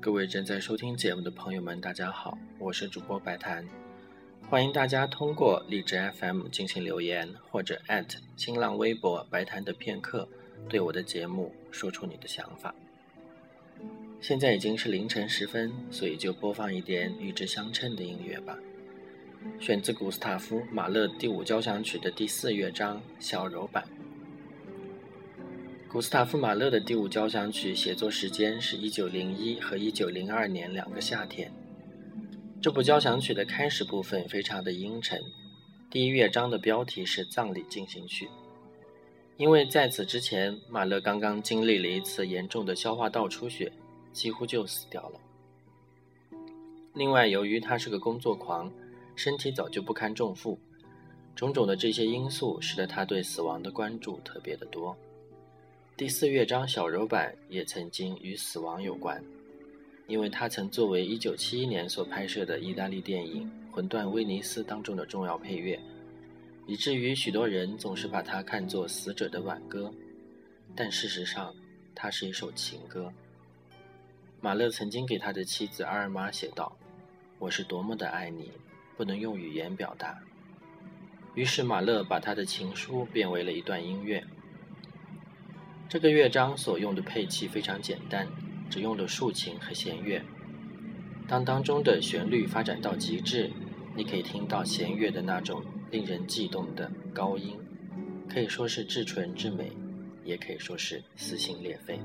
各位正在收听节目的朋友们，大家好，我是主播白檀，欢迎大家通过荔枝 FM 进行留言，或者新浪微博白谈的片刻，对我的节目说出你的想法。现在已经是凌晨时分，所以就播放一点与之相称的音乐吧，选自古斯塔夫·马勒第五交响曲的第四乐章小柔版。古斯塔夫·马勒的第五交响曲写作时间是一九零一和一九零二年两个夏天。这部交响曲的开始部分非常的阴沉，第一乐章的标题是《葬礼进行曲》，因为在此之前，马勒刚刚经历了一次严重的消化道出血，几乎就死掉了。另外，由于他是个工作狂，身体早就不堪重负，种种的这些因素使得他对死亡的关注特别的多。第四乐章小柔版也曾经与死亡有关，因为它曾作为1971年所拍摄的意大利电影《魂断威尼斯》当中的重要配乐，以至于许多人总是把它看作死者的挽歌。但事实上，它是一首情歌。马勒曾经给他的妻子阿尔玛写道：“我是多么的爱你，不能用语言表达。”于是马勒把他的情书变为了一段音乐。这个乐章所用的配器非常简单，使用了竖琴和弦乐。当当中的旋律发展到极致，你可以听到弦乐的那种令人悸动的高音，可以说是至纯至美，也可以说是撕心裂肺。